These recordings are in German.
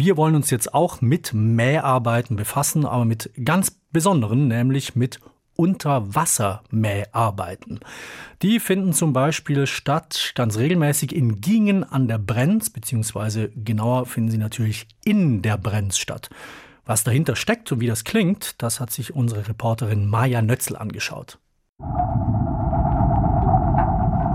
Wir wollen uns jetzt auch mit Mäharbeiten befassen, aber mit ganz besonderen, nämlich mit Unterwassermäharbeiten. Die finden zum Beispiel statt ganz regelmäßig in Gingen an der Brenz, beziehungsweise genauer finden sie natürlich in der Brenz statt. Was dahinter steckt und wie das klingt, das hat sich unsere Reporterin Maja Nötzl angeschaut.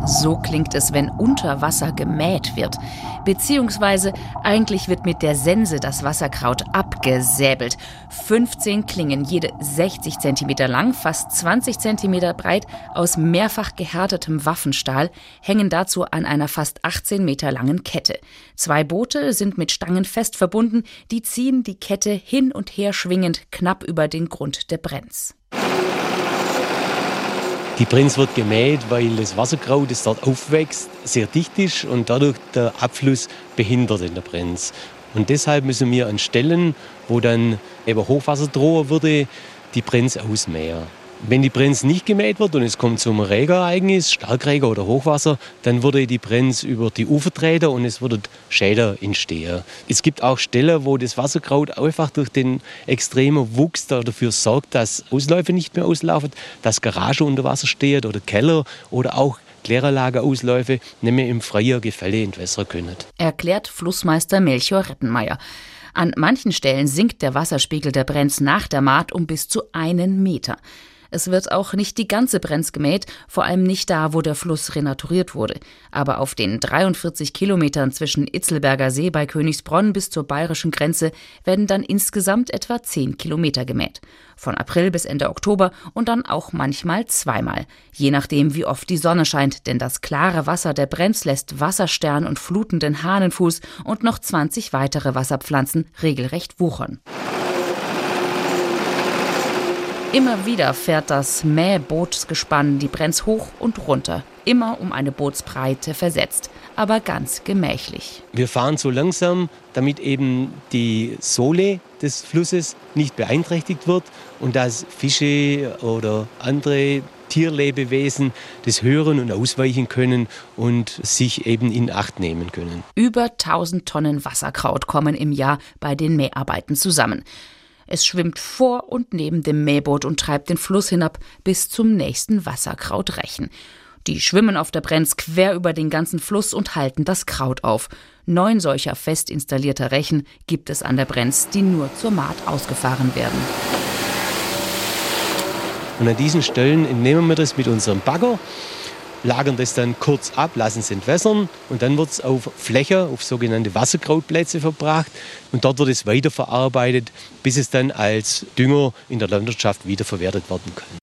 So klingt es, wenn unter Wasser gemäht wird. Beziehungsweise eigentlich wird mit der Sense das Wasserkraut abgesäbelt. 15 Klingen, jede 60 cm lang, fast 20 cm breit, aus mehrfach gehärtetem Waffenstahl, hängen dazu an einer fast 18 Meter langen Kette. Zwei Boote sind mit Stangen fest verbunden, die ziehen die Kette hin und her schwingend knapp über den Grund der Brenz. Die Brenz wird gemäht, weil das Wasserkraut, das dort aufwächst, sehr dicht ist und dadurch der Abfluss behindert in der Brenz. Und deshalb müssen wir an Stellen, wo dann eben Hochwasser drohen würde, die Brenz ausmähen. Wenn die Brenz nicht gemäht wird und es kommt zum Regenereignis, Starkregen oder Hochwasser, dann würde die Brenz über die Ufer treten und es würde Schäden entstehen. Es gibt auch Stellen, wo das Wasserkraut einfach durch den extremen Wuchs dafür sorgt, dass Ausläufe nicht mehr auslaufen, dass Garage unter Wasser steht oder Keller oder auch Kläranlageausläufe nicht mehr im freien Gefälle entwässern können. Erklärt Flussmeister Melchior Rettenmeier. An manchen Stellen sinkt der Wasserspiegel der Brenz nach der Maat um bis zu einen Meter. Es wird auch nicht die ganze Brenz gemäht, vor allem nicht da, wo der Fluss renaturiert wurde. Aber auf den 43 Kilometern zwischen Itzelberger See bei Königsbronn bis zur bayerischen Grenze werden dann insgesamt etwa 10 Kilometer gemäht. Von April bis Ende Oktober und dann auch manchmal zweimal. Je nachdem, wie oft die Sonne scheint, denn das klare Wasser der Brenz lässt Wasserstern und flutenden Hahnenfuß und noch 20 weitere Wasserpflanzen regelrecht wuchern. Immer wieder fährt das Mähbootsgespann die Brenz hoch und runter, immer um eine Bootsbreite versetzt, aber ganz gemächlich. Wir fahren so langsam, damit eben die Sohle des Flusses nicht beeinträchtigt wird und dass Fische oder andere Tierlebewesen das hören und ausweichen können und sich eben in Acht nehmen können. Über 1000 Tonnen Wasserkraut kommen im Jahr bei den Mäharbeiten zusammen. Es schwimmt vor und neben dem Mähboot und treibt den Fluss hinab bis zum nächsten Wasserkrautrechen. Die schwimmen auf der Brenz quer über den ganzen Fluss und halten das Kraut auf. Neun solcher fest installierter Rechen gibt es an der Brenz, die nur zur Maat ausgefahren werden. Und an diesen Stellen entnehmen wir das mit unserem Bagger lagern das dann kurz ab, lassen es entwässern und dann wird es auf Fläche, auf sogenannte Wasserkrautplätze verbracht und dort wird es weiterverarbeitet, bis es dann als Dünger in der Landwirtschaft wiederverwertet werden kann.